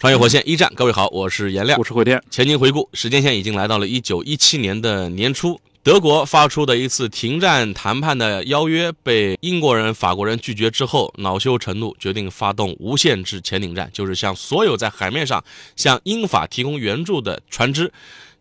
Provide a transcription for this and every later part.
穿越火线一战，各位好，我是颜亮，我是慧天。前景回顾，时间线已经来到了一九一七年的年初，德国发出的一次停战谈判的邀约被英国人、法国人拒绝之后，恼羞成怒，决定发动无限制潜艇战，就是向所有在海面上向英法提供援助的船只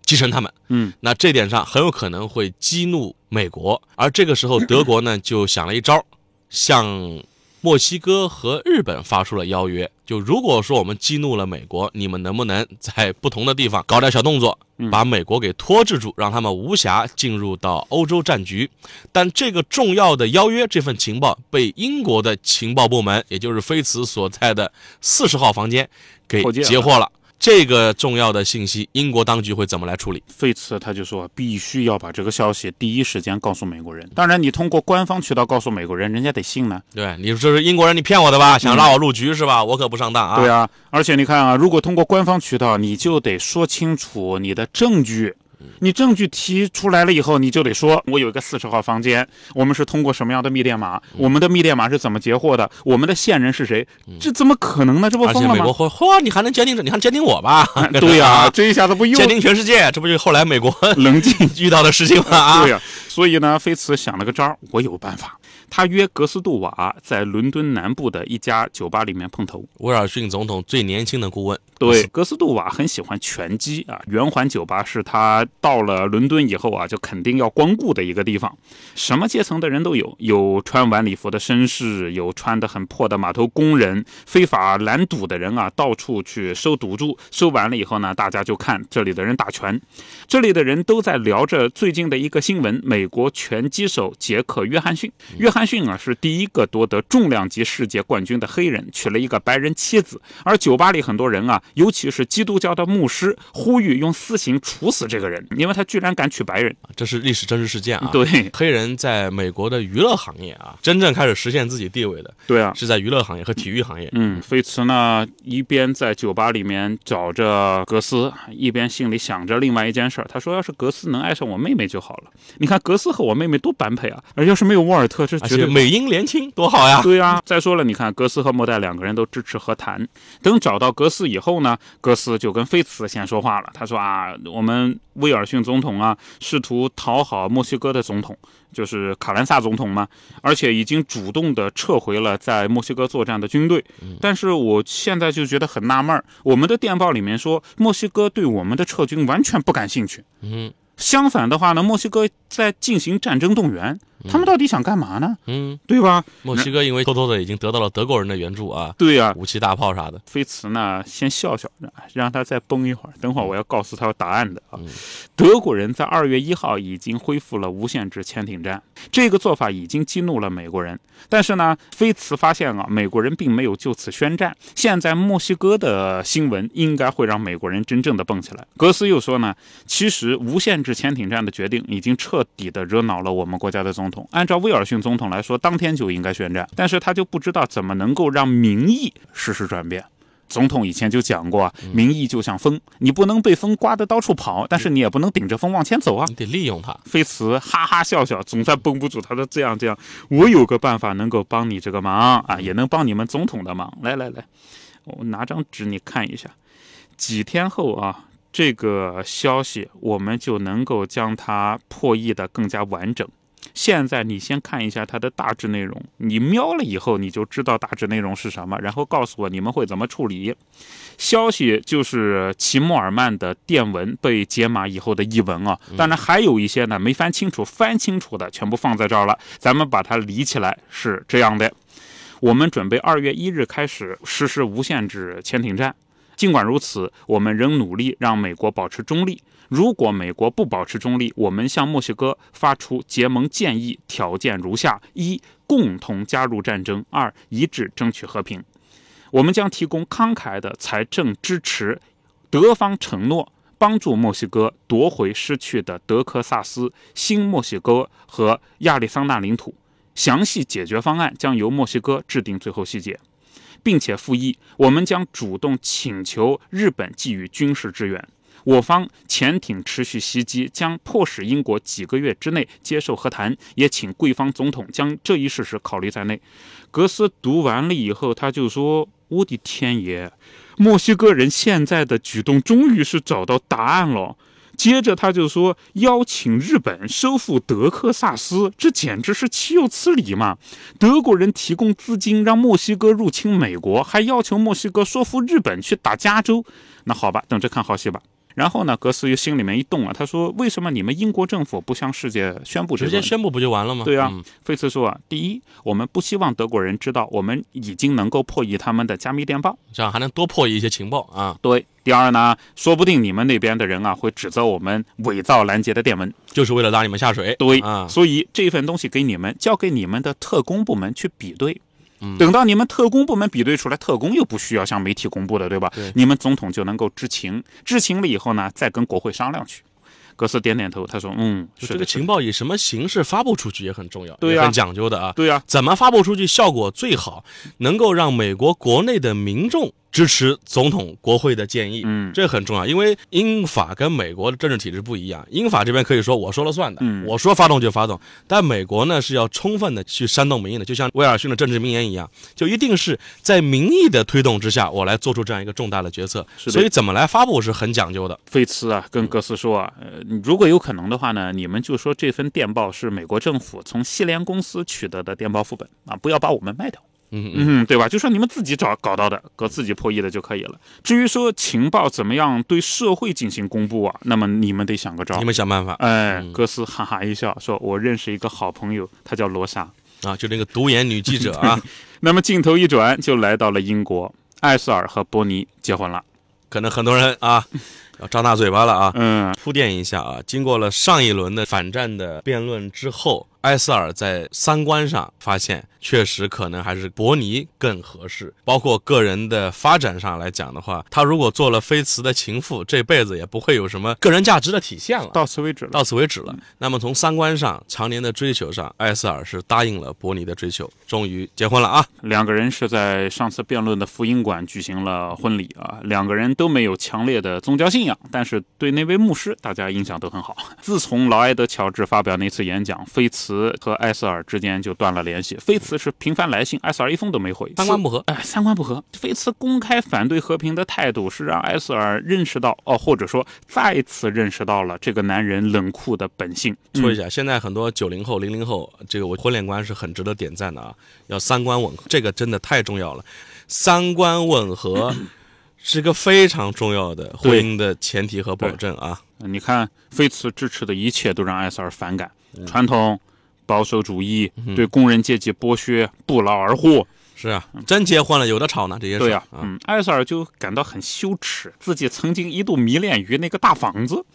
击沉他们。嗯，那这点上很有可能会激怒美国，而这个时候德国呢就想了一招，向墨西哥和日本发出了邀约。就如果说我们激怒了美国，你们能不能在不同的地方搞点小动作，把美国给拖制住，让他们无暇进入到欧洲战局？但这个重要的邀约，这份情报被英国的情报部门，也就是菲茨所在的四十号房间给截获了。这个重要的信息，英国当局会怎么来处理？费茨他就说，必须要把这个消息第一时间告诉美国人。当然，你通过官方渠道告诉美国人，人家得信呢。对，你说是英国人，你骗我的吧？想拉我入局是吧？我可不上当啊！对啊，而且你看啊，如果通过官方渠道，你就得说清楚你的证据。你证据提出来了以后，你就得说，我有一个四十号房间，我们是通过什么样的密电码？我们的密电码是怎么截获的？我们的线人是谁？这怎么可能呢？这不疯了吗？美国嚯，嚯，你还能监听着？你还监听我吧？对呀，这一下子不又监听全世界？这不就后来美国冷静 遇到的事情吗？啊，对呀。所以呢，菲茨想了个招儿，我有办法。他约格斯杜瓦在伦敦南部的一家酒吧里面碰头。威尔逊总统最年轻的顾问，对格斯杜瓦很喜欢拳击啊。圆环酒吧是他到了伦敦以后啊，就肯定要光顾的一个地方。什么阶层的人都有，有穿晚礼服的绅士，有穿的很破的码头工人，非法拦赌的人啊，到处去收赌注。收完了以后呢，大家就看这里的人打拳。这里的人都在聊着最近的一个新闻：美国拳击手杰克·约翰逊。约翰。安逊啊是第一个夺得重量级世界冠军的黑人，娶了一个白人妻子。而酒吧里很多人啊，尤其是基督教的牧师，呼吁用私刑处死这个人，因为他居然敢娶白人。这是历史真实事件啊！对，黑人在美国的娱乐行业啊，真正开始实现自己地位的，对啊，是在娱乐行业和体育行业。嗯，菲茨呢一边在酒吧里面找着格斯，一边心里想着另外一件事儿。他说：“要是格斯能爱上我妹妹就好了。你看格斯和我妹妹多般配啊！而要是没有沃尔特，这……”而且美英联亲多好呀！对呀，再说了，你看格斯和莫代两个人都支持和谈。等找到格斯以后呢，格斯就跟菲茨先说话了。他说啊，我们威尔逊总统啊，试图讨好墨西哥的总统，就是卡兰萨总统嘛，而且已经主动的撤回了在墨西哥作战的军队。但是我现在就觉得很纳闷儿，我们的电报里面说墨西哥对我们的撤军完全不感兴趣。嗯。相反的话呢，墨西哥在进行战争动员，他们到底想干嘛呢？嗯，对吧？墨西哥因为偷偷的已经得到了德国人的援助啊，对呀，武器大炮啥的。菲茨呢，先笑笑着，让他再绷一会儿，等会儿我要告诉他答案的啊。德国人在二月一号已经恢复了无限制潜艇战，这个做法已经激怒了美国人。但是呢，菲茨发现啊，美国人并没有就此宣战。现在墨西哥的新闻应该会让美国人真正的蹦起来。格斯又说呢，其实无限制潜艇战的决定已经彻底的惹恼了我们国家的总统。按照威尔逊总统来说，当天就应该宣战，但是他就不知道怎么能够让民意实时转变。总统以前就讲过，民意就像风，你不能被风刮得到处跑，但是你也不能顶着风往前走啊，你得利用它。菲茨哈哈笑笑，总算绷不住，他说：“这样这样，我有个办法能够帮你这个忙啊，也能帮你们总统的忙。来来来，我拿张纸你看一下，几天后啊。”这个消息我们就能够将它破译的更加完整。现在你先看一下它的大致内容，你瞄了以后你就知道大致内容是什么，然后告诉我你们会怎么处理。消息就是齐默尔曼的电文被解码以后的译文啊，当然还有一些呢没翻清楚，翻清楚的全部放在这儿了，咱们把它理起来是这样的：我们准备二月一日开始实施无限制潜艇战。尽管如此，我们仍努力让美国保持中立。如果美国不保持中立，我们向墨西哥发出结盟建议，条件如下：一、共同加入战争；二、一致争取和平。我们将提供慷慨的财政支持，德方承诺帮助墨西哥夺回失去的德克萨斯、新墨西哥和亚利桑那领土。详细解决方案将由墨西哥制定最后细节，并且附议，我们将主动请求日本给予军事支援。我方潜艇持续袭击将迫使英国几个月之内接受和谈，也请贵方总统将这一事实考虑在内。格斯读完了以后，他就说：“我的天爷，墨西哥人现在的举动终于是找到答案了。”接着他就说邀请日本收复德克萨斯，这简直是岂有此理嘛！德国人提供资金让墨西哥入侵美国，还要求墨西哥说服日本去打加州。那好吧，等着看好戏吧。然后呢，格斯又心里面一动啊，他说：“为什么你们英国政府不向世界宣布？直接宣布不就完了吗？”对啊，嗯费茨说啊，第一，我们不希望德国人知道我们已经能够破译他们的加密电报。这样还能多破译一些情报啊，对，第二呢，说不定你们那边的人啊会指责我们伪造拦截的电文。就是为了拉你们下水。对，啊，所以这份东西给你们，交给你们的特工部门去比对。嗯等到你们特工部门比对出来，特工又不需要向媒体公布的，对吧？对你们总统就能够知情，知情了以后呢，再跟国会商量去。格斯点点头，他说：“嗯，就是这个的，情报以什么形式发布出去也很重要，对呀也很讲究的啊。对呀、怎么发布出去效果最好，能够让美国国内的民众支持总统国会的建议，嗯这很重要。因为英法跟美国的政治体制不一样，英法这边可以说我说了算的，嗯我说发动就发动，但美国呢是要充分的去煽动民意的，就像威尔逊的政治名言一样，就一定是在民意的推动之下，我来做出这样一个重大的决策。是所以怎么来发布是很讲究的。费茨啊，跟格斯说啊，呃，如果有可能的话呢，你们就说这份电报是美国政府从西联公司取得的电报副本啊，不要把我们卖掉。嗯嗯，嗯，对吧？就说你们自己找搞到的，搁自己破译的就可以了。至于说情报怎么样对社会进行公布啊，那么你们得想个招你。们想办法哎，嗯格斯哈哈一笑，说：“我认识一个好朋友，他叫罗莎。啊，就那个独眼女记者啊。”那么镜头一转，就来到了英国，艾瑟尔和波尼结婚了。可能很多人啊 要张大嘴巴了啊。嗯，铺垫一下啊，经过了上一轮的反战的辩论之后，埃塞尔在三观上发现，确实可能还是伯尼更合适。包括个人的发展上来讲的话，他如果做了菲茨的情妇，这辈子也不会有什么个人价值的体现了。到此为止了。到此为止了。那么从三观上、常年的追求上，埃塞尔是答应了伯尼的追求，终于结婚了啊！两个人是在上次辩论的福音馆举行了婚礼啊，两个人都没有强烈的宗教信仰，但是对那位牧师大家印象都很好。自从劳埃德·乔治发表那次演讲，菲茨和埃塞尔之间就断了联系。菲茨是频繁来信，埃塞尔一封都没回，三观不合。哎，三观不合。菲茨公开反对和平的态度，是让埃塞尔认识到，哦，或者说再次认识到了这个男人冷酷的本性。说一下，现在很多九零后、零零后，这个我婚恋观是很值得点赞的啊，要三观吻合，这个真的太重要了。三观吻合 是个非常重要的婚姻的前提和保证啊。嗯你看，菲茨支持的一切都让埃塞尔反感，嗯传统、保守主义、对工人阶级剥削、不劳而获。是啊，真结婚了有的吵呢，这些事对呀、啊。嗯，艾塞尔就感到很羞耻，自己曾经一度迷恋于那个大房子、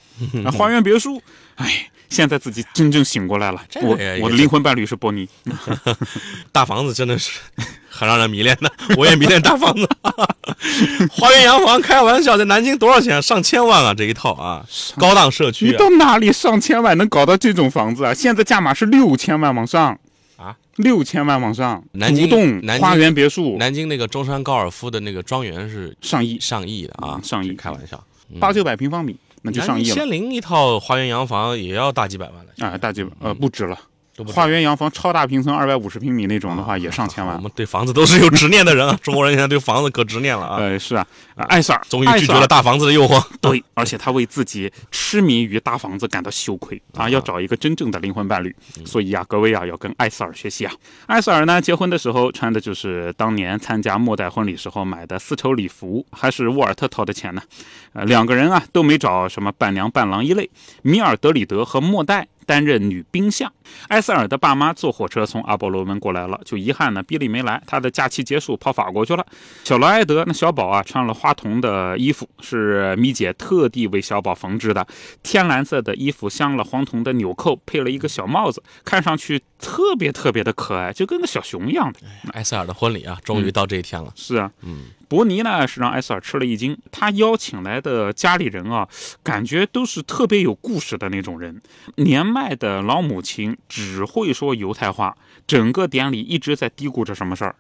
啊 花园别墅。哎，现在自己真正醒过来了。我我的灵魂伴侣是波尼。大房子真的是很让人迷恋的，我也迷恋大房子。花园洋房，开玩笑，在南京多少钱？上千万啊，这一套啊，高档社区啊。到哪里上千万能搞到这种房子啊？现在价码是六千万往上啊，六千万往上，南京独栋南京花园别墅南京那个中山高尔夫的那个庄园是上亿，上亿的啊，嗯上亿开玩笑，八九百平方米，那就上亿了。仙林一套花园洋房也要大几百万了，啊，大几百呃不止了，都花园洋房超大平层二百五十平米那种的话也上千万。我们对房子都是有执念的人啊，中国人现在对房子可执念了啊，呃，是啊，啊艾塞尔终于拒绝了大房子的诱惑。对，而且他为自己痴迷于大房子感到羞愧 啊，要找一个真正的灵魂伴侣。所以啊，各位啊，要跟艾塞尔学习啊。艾塞尔呢，结婚的时候穿的就是当年参加末代婚礼时候买的丝绸礼服，还是沃尔特掏的钱呢。呃，两个人啊都没找什么伴娘伴郎一类，米尔德里德和莫代担任女兵相。埃塞尔的爸妈坐火车从阿波罗门过来了，就遗憾呢，比利没来，他的假期结束跑法国去了。小罗埃德那小宝啊，穿了花童的衣服，是米姐特地为小宝缝制的，天蓝色的衣服镶了黄铜的纽扣，配了一个小帽子，看上去特别特别的可爱，就跟个小熊一样的。埃塞尔的婚礼啊，终于到这一天了。是啊，嗯，伯尼呢是让埃塞尔吃了一惊，他邀请来的家里人啊，感觉都是特别有故事的那种人。年迈的老母亲只会说犹太话，整个典礼一直在嘀咕着什么事儿。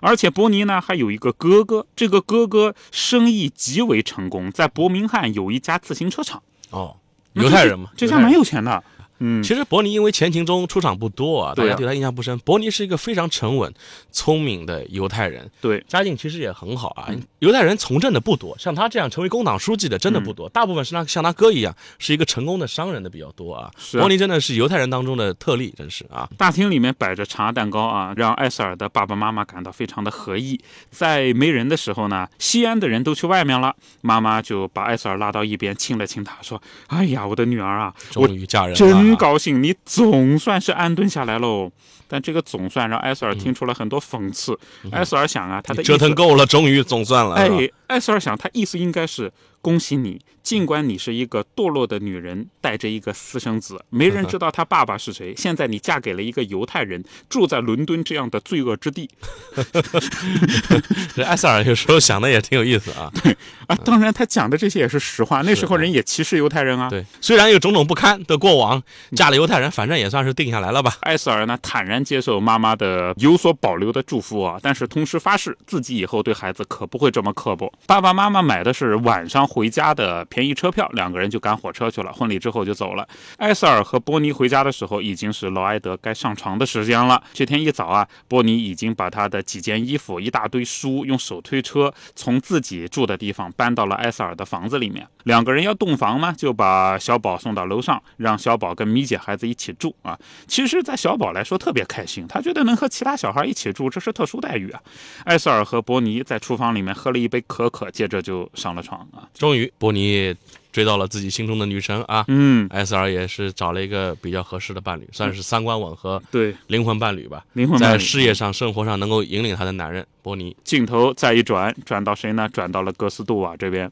而且伯尼呢还有一个哥哥，这个哥哥生意极为成功，在伯明翰有一家自行车厂。哦，犹太人嘛，这家蛮有钱的。嗯，其实伯尼因为前情中出场不多啊，大家对他印象不深。伯尼是一个非常沉稳、聪明的犹太人，对，家境其实也很好啊。嗯犹太人从政的不多，像他这样成为工党书记的真的不多，大部分是他像他哥一样是一个成功的商人的比较多啊。是啊伯尼真的是犹太人当中的特例，真是啊。大厅里面摆着茶蛋糕啊，让艾塞尔的爸爸妈妈感到非常的合意。在没人的时候呢，西安的人都去外面了，妈妈就把艾塞尔拉到一边，亲了亲他，说：“哎呀，我的女儿啊，终于嫁人了啊，真高兴，你总算是安顿下来喽。”但这个总算让艾塞尔听出了很多讽刺。艾塞尔想啊，他的折腾够了，终于总算了。哎，艾塞尔想，他意思应该是恭喜你，尽管你是一个堕落的女人，带着一个私生子，没人知道他爸爸是谁。现在你嫁给了一个犹太人，住在伦敦这样的罪恶之地 这艾塞尔有时候想的也挺有意思啊。对啊！当然，他讲的这些也是实话。那时候人也歧视犹太人啊。对，虽然有种种不堪的过往，嫁了犹太人，反正也算是定下来了吧。艾塞尔呢，坦然接受妈妈的有所保留的祝福啊，但是同时发誓自己以后对孩子可不会这么刻薄。爸爸妈妈买的是晚上回家的便宜车票，两个人就赶火车去了。婚礼之后就走了。艾塞尔和波尼回家的时候，已经是劳埃德该上床的时间了。这天一早啊，波尼已经把他的几件衣服、一大堆书，用手推车从自己住的地方搬到了艾塞尔的房子里面。两个人要洞房嘛，就把小宝送到楼上，让小宝跟米姐孩子一起住啊。其实，在小宝来说特别开心，他觉得能和其他小孩一起住，这是特殊待遇啊。艾瑟尔和伯尼在厨房里面喝了一杯可可，接着就上了床啊。终于，伯尼追到了自己心中的女神啊。嗯，艾瑟尔也是找了一个比较合适的伴侣，算是三观吻合、对，灵魂伴侣吧。灵魂伴侣在事业上、生活上能够引领他的男人伯尼。镜头再一转，转到谁呢？转到了格斯杜瓦这边。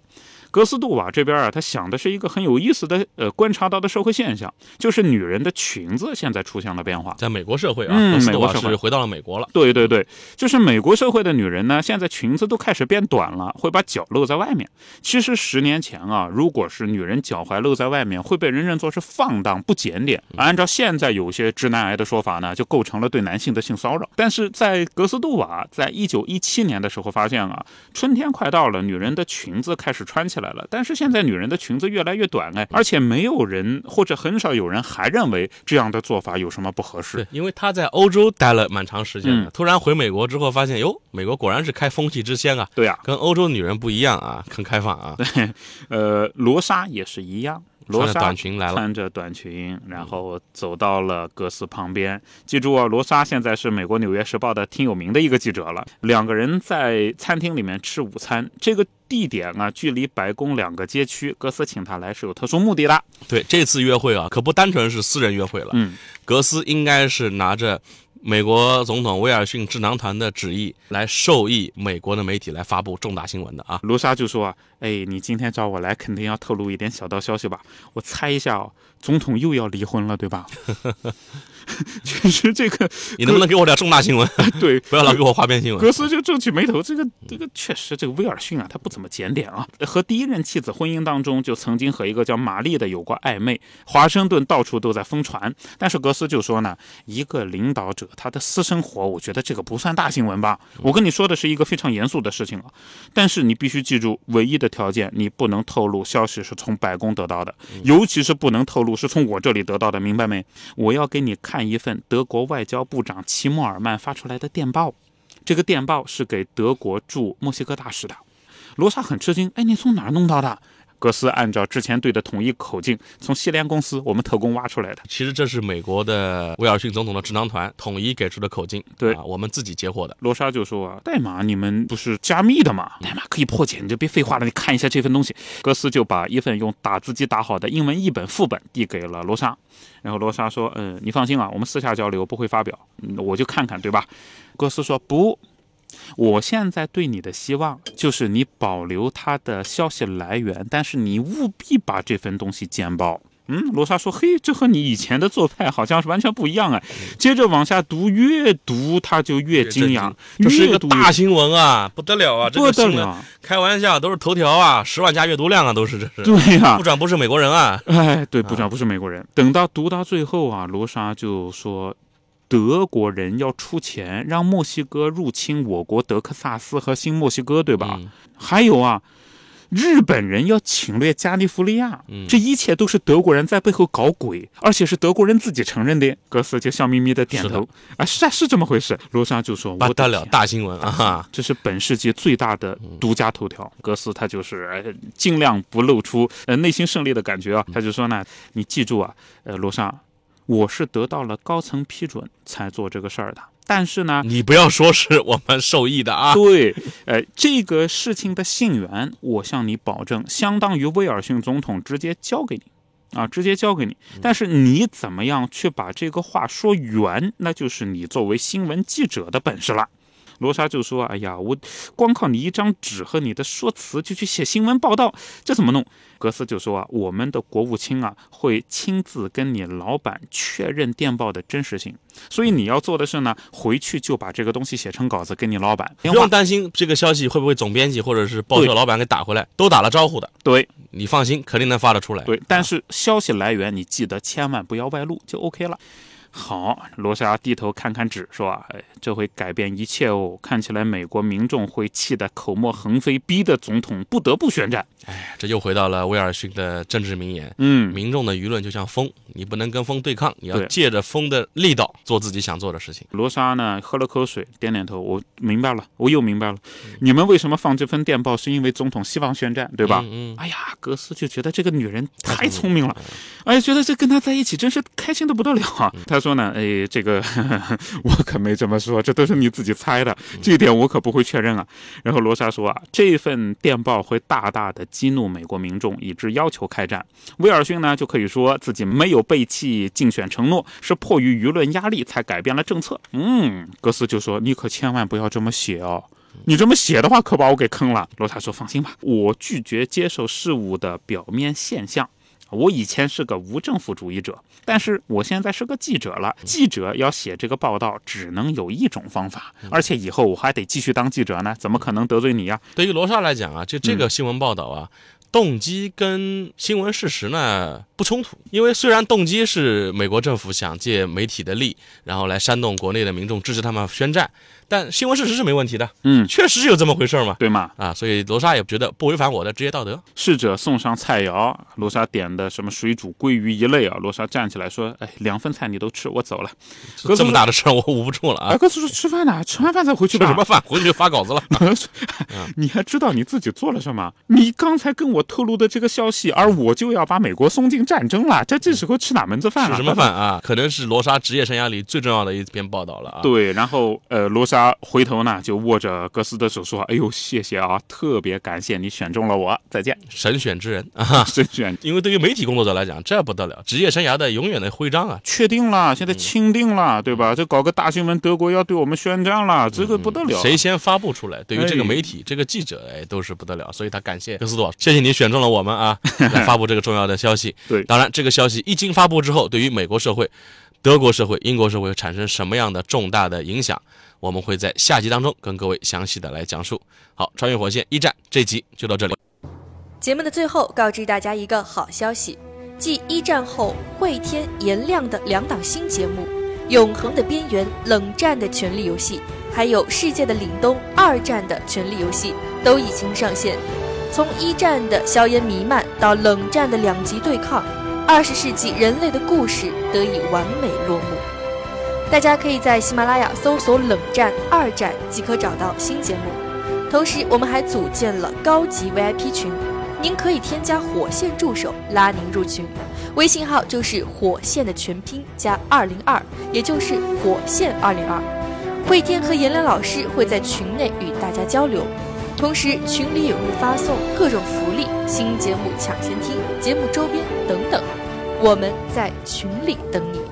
格斯杜瓦这边啊，他想的是一个很有意思的呃观察到的社会现象，就是女人的裙子现在出现了变化。在美国社会啊，嗯格斯杜美国社会瓦是回到了美国了。对对对，就是美国社会的女人呢，现在裙子都开始变短了，会把脚露在外面。其实十年前啊，如果是女人脚踝露在外面，会被人认作是放荡不检点。按照现在有些直男癌的说法呢，就构成了对男性的性骚扰。但是在格斯杜瓦在一九一七年的时候发现啊，春天快到了，女人的裙子开始穿起来了。但是现在女人的裙子越来越短哎，而且没有人或者很少有人还认为这样的做法有什么不合适对。，因为她在欧洲待了蛮长时间的，嗯突然回美国之后发现，哟，美国果然是开风气之先啊，对呀、跟欧洲女人不一样啊，很开放啊。对呃，罗莎也是一样，罗穿着莎短裙来了，穿着短裙，然后走到了格斯旁边。记住啊，罗莎现在是美国《纽约时报》的挺有名的一个记者了。两个人在餐厅里面吃午餐，这个地点啊，距离白宫两个街区。格斯请他来是有特殊目的的。对这次约会啊，可不单纯是私人约会了。嗯，格斯应该是拿着美国总统威尔逊智囊团的旨意来授意美国的媒体来发布重大新闻的啊。卢莎就说啊，哎，你今天找我来，肯定要透露一点小道消息吧？我猜一下哦，总统又要离婚了，对吧？确实这个你能不能给我点重大新闻？对不要老给我花边新闻。格斯就皱起眉头，这个这个确实，这个威尔逊啊，他不怎么检点啊。和第一任妻子婚姻当中，就曾经和一个叫玛丽的有过暧昧，华盛顿到处都在疯传。但是格斯就说呢，一个领导者他的私生活，我觉得这个不算大新闻吧。我跟你说的是一个非常严肃的事情啊。但是你必须记住，唯一的条件，你不能透露消息是从白宫得到的，尤其是不能透露是从我这里得到的，明白没？我要给你看一份德国外交部长齐默尔曼发出来的电报。这个电报是给德国驻墨西哥大使的。罗莎很吃惊，哎，你从哪儿弄到的？格斯按照之前对的统一口径，从西联公司我们特工挖出来的。其实这是美国的威尔逊总统的智囊团统一给出的口径，对啊，我们自己截获的。罗莎就说啊，代码你们不是加密的吗？代码可以破解，你就别废话了，你看一下这份东西。格斯就把一份用打字机打好的英文译本副本递给了罗莎，然后罗莎说，嗯，你放心啊，我们私下交流不会发表，嗯我就看看，对吧？格斯说不。我现在对你的希望就是你保留他的消息来源，但是你务必把这份东西简报。嗯，罗莎说：“嘿，这和你以前的做派好像是完全不一样哎。”接着往下读，越读他就越惊讶，这是一个大新闻啊，不得了啊！这不得个新闻了，开玩笑，都是头条啊，十万加阅读量啊，都是这是。对呀、部长不是美国人啊，哎，对，部长不是美国人。等到读到最后啊，罗莎就说，德国人要出钱让墨西哥入侵我国德克萨斯和新墨西哥，对吧？嗯还有啊，日本人要侵略加利福尼亚，嗯这一切都是德国人在背后搞鬼，而且是德国人自己承认的。格斯就笑眯眯的点头，啊，是啊，是这么回事。罗莎就说，不得了，大新闻啊！这是本世纪最大的独家头条。格斯他就是呃尽量不露出呃内心胜利的感觉啊，他就说呢，你记住啊，呃，罗莎，我是得到了高层批准才做这个事儿的，但是呢。你不要说是我们受益的啊，对，呃，这个事情的信源，我向你保证，相当于威尔逊总统直接交给你，啊，直接交给你。但是你怎么样去把这个话说圆，那就是你作为新闻记者的本事了。罗莎就说：“哎呀，我光靠你一张纸和你的说辞就去写新闻报道，这怎么弄？”格斯就说：“啊，我们的国务卿啊会亲自跟你老板确认电报的真实性，所以你要做的是呢，回去就把这个东西写成稿子给你老板。不用担心这个消息会不会总编辑或者是报社老板给打回来，都打了招呼的，对你放心，肯定能发得出来。对，但是消息来源你记得千万不要外露，就 OK 了。”好，罗莎低头看看纸，说：“啊，哎，这会改变一切哦。看起来美国民众会气得口沫横飞，逼得总统不得不宣战。哎这又回到了威尔逊的政治名言：嗯，民众的舆论就像风，你不能跟风对抗，你要借着风的力道做自己想做的事情。罗莎呢喝了口水，点点头，我明白了，我又明白了，你们为什么放这份电报，是因为总统希望宣战，对吧？嗯嗯哎呀，格斯就觉得这个女人太太聪明了，哎，觉得这跟她在一起真是开心的不得了啊。他说呢，哎，这个 我可没这么说，这都是你自己猜的，这一点我可不会确认啊。然后罗莎说啊，这份电报会大大的激怒美国民众，以致要求开战。威尔逊呢就可以说自己没有背弃竞选承诺，是迫于舆论压力才改变了政策。嗯，格斯就说你可千万不要这么写哦。你这么写的话，可把我给坑了。罗莎说：“放心吧，我拒绝接受事物的表面现象。我以前是个无政府主义者，但是我现在是个记者了。记者要写这个报道，只能有一种方法，而且以后我还得继续当记者呢，怎么可能得罪你呀、对于罗莎来讲啊，就这嗯。个新闻报道啊，动机跟新闻事实呢不冲突，因为虽然动机是美国政府想借媒体的力，然后来煽动国内的民众支持他们宣战，但新闻事实是没问题的，嗯，确实是有这么回事嘛。对吗？啊，所以罗莎也觉得不违反我的职业道德。侍者送上菜肴，罗莎点的什么水煮鲑鱼一类啊。罗莎站起来说：“哎，两份菜你都吃，我走了。格斯这么大的事儿我捂不住了”哎，啊！格斯说：“吃饭呢，吃完饭再回去吧。吃什么饭？回去就发稿子了。你还知道你自己做了什么？你刚才跟我透露的这个消息，而我就要把美国送进战争了，这这时候吃哪门子饭了？吃什么饭啊？可能是罗莎职业生涯里最重要的一篇报道了啊！对，然后呃，罗莎回头呢就握着格斯的手说：“哎呦，谢谢啊，特别感谢你选中了我，再见。神选之人 啊！神选因为对于媒体工作者来讲，这不得了，职业生涯的永远的徽章啊！确定了，现在钦定了，对吧？这搞个大新闻，德国要对我们宣战了，这个不得了。谁先发布出来，对于这个哎媒体、这个记者，哎，都是不得了。所以他感谢格斯多，谢谢你选中了我们啊，来发布这个重要的消息。对当然这个消息一经发布之后，对于美国社会、德国社会、英国社会产生什么样的重大的影响，我们会在下集当中跟各位详细的来讲述。好，穿越火线一战这集就到这里。节目的最后，告知大家一个好消息：继一战后会天颜亮的两档新节目《永恒的边缘》《冷战的权力游戏》，还有《世界的凛冬》《二战的权力游戏》都已经上线。从一战的硝烟弥漫到冷战的两极对抗，二十世纪人类的故事得以完美落幕。大家可以在喜马拉雅搜索“冷战”“二战”即可找到新节目。同时，我们还组建了高级 VIP 群，您可以添加火线助手拉您入群，微信号就是火线的全拼加二零二，也就是火线二零二。慧天和颜良老师会在群内与大家交流，同时群里也会发送各种福利、新节目抢先听、节目周边等等，我们在群里等你。